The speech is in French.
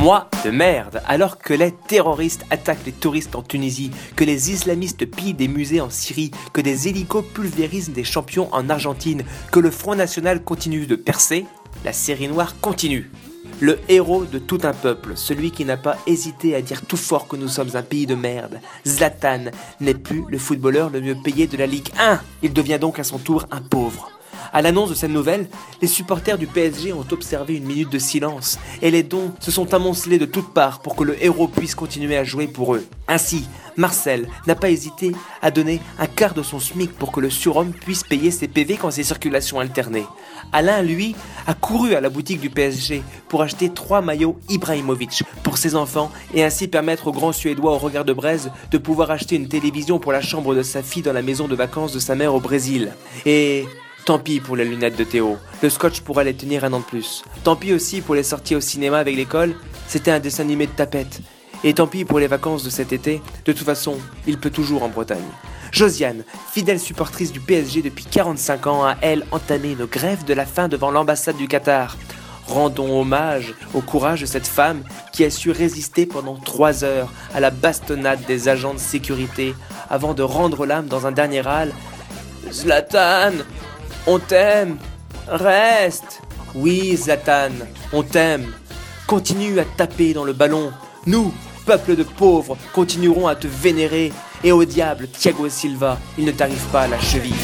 Mois de merde, alors que les terroristes attaquent les touristes en Tunisie, que les islamistes pillent des musées en Syrie, que des hélicos pulvérisent des champions en Argentine, que le Front National continue de percer, la série noire continue. Le héros de tout un peuple, celui qui n'a pas hésité à dire tout fort que nous sommes un pays de merde. Zlatan n'est plus le footballeur le mieux payé de la Ligue 1. Il devient donc à son tour un pauvre. À l'annonce de cette nouvelle, les supporters du PSG ont observé une minute de silence et les dons se sont amoncelés de toutes parts pour que le héros puisse continuer à jouer pour eux. Ainsi, Marcel n'a pas hésité à donner un quart de son SMIC pour que le surhomme puisse payer ses PV quand ses circulations alternées. Alain, lui, a couru à la boutique du PSG pour acheter trois maillots Ibrahimovic pour ses enfants et ainsi permettre au grand Suédois au regard de braise de pouvoir acheter une télévision pour la chambre de sa fille dans la maison de vacances de sa mère au Brésil. Et Tant pis pour les lunettes de Théo, le scotch pourrait les tenir un an de plus. Tant pis aussi pour les sorties au cinéma avec l'école, c'était un dessin animé de tapette. Et tant pis pour les vacances de cet été, de toute façon, il peut toujours en Bretagne. Josiane, fidèle supportrice du PSG depuis 45 ans, a elle entamé une grève de la faim devant l'ambassade du Qatar. Rendons hommage au courage de cette femme qui a su résister pendant trois heures à la bastonnade des agents de sécurité avant de rendre l'âme dans un dernier râle. Zlatan, on t'aime. Reste. Oui, Zlatan, on t'aime. Continue à taper dans le ballon. Nous, peuple de pauvres, continuerons à te vénérer. Et au diable, Thiago Silva, il ne t'arrive pas à la cheville.